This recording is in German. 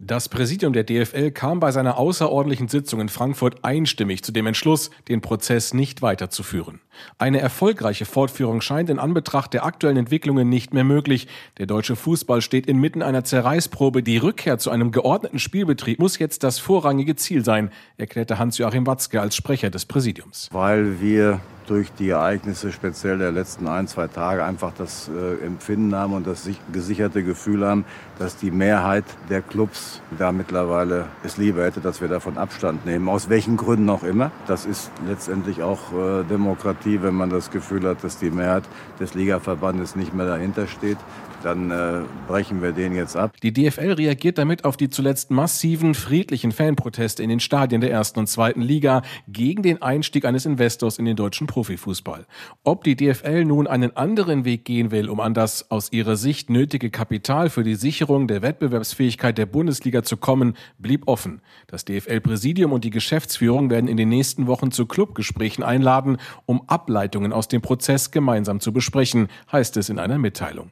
Das Präsidium der DFL kam bei seiner außerordentlichen Sitzung in Frankfurt einstimmig zu dem Entschluss, den Prozess nicht weiterzuführen. Eine erfolgreiche Fortführung scheint in Anbetracht der aktuellen Entwicklungen nicht mehr möglich. Der deutsche Fußball steht inmitten einer Zerreißprobe. Die Rückkehr zu einem geordneten Spielbetrieb muss jetzt das vorrangige Ziel sein, erklärte Hans-Joachim Watzke als Sprecher des Präsidiums. Weil wir durch die Ereignisse speziell der letzten ein, zwei Tage einfach das äh, Empfinden haben und das gesicherte Gefühl haben, dass die Mehrheit der Clubs da mittlerweile es lieber hätte, dass wir davon Abstand nehmen. Aus welchen Gründen auch immer. Das ist letztendlich auch äh, Demokratie, wenn man das Gefühl hat, dass die Mehrheit des Ligaverbandes nicht mehr dahinter steht dann äh, brechen wir den jetzt ab. Die DFL reagiert damit auf die zuletzt massiven friedlichen Fanproteste in den Stadien der ersten und zweiten Liga gegen den Einstieg eines Investors in den deutschen Profifußball. Ob die DFL nun einen anderen Weg gehen will, um an das aus ihrer Sicht nötige Kapital für die Sicherung der Wettbewerbsfähigkeit der Bundesliga zu kommen, blieb offen. Das DFL-Präsidium und die Geschäftsführung werden in den nächsten Wochen zu Clubgesprächen einladen, um Ableitungen aus dem Prozess gemeinsam zu besprechen, heißt es in einer Mitteilung.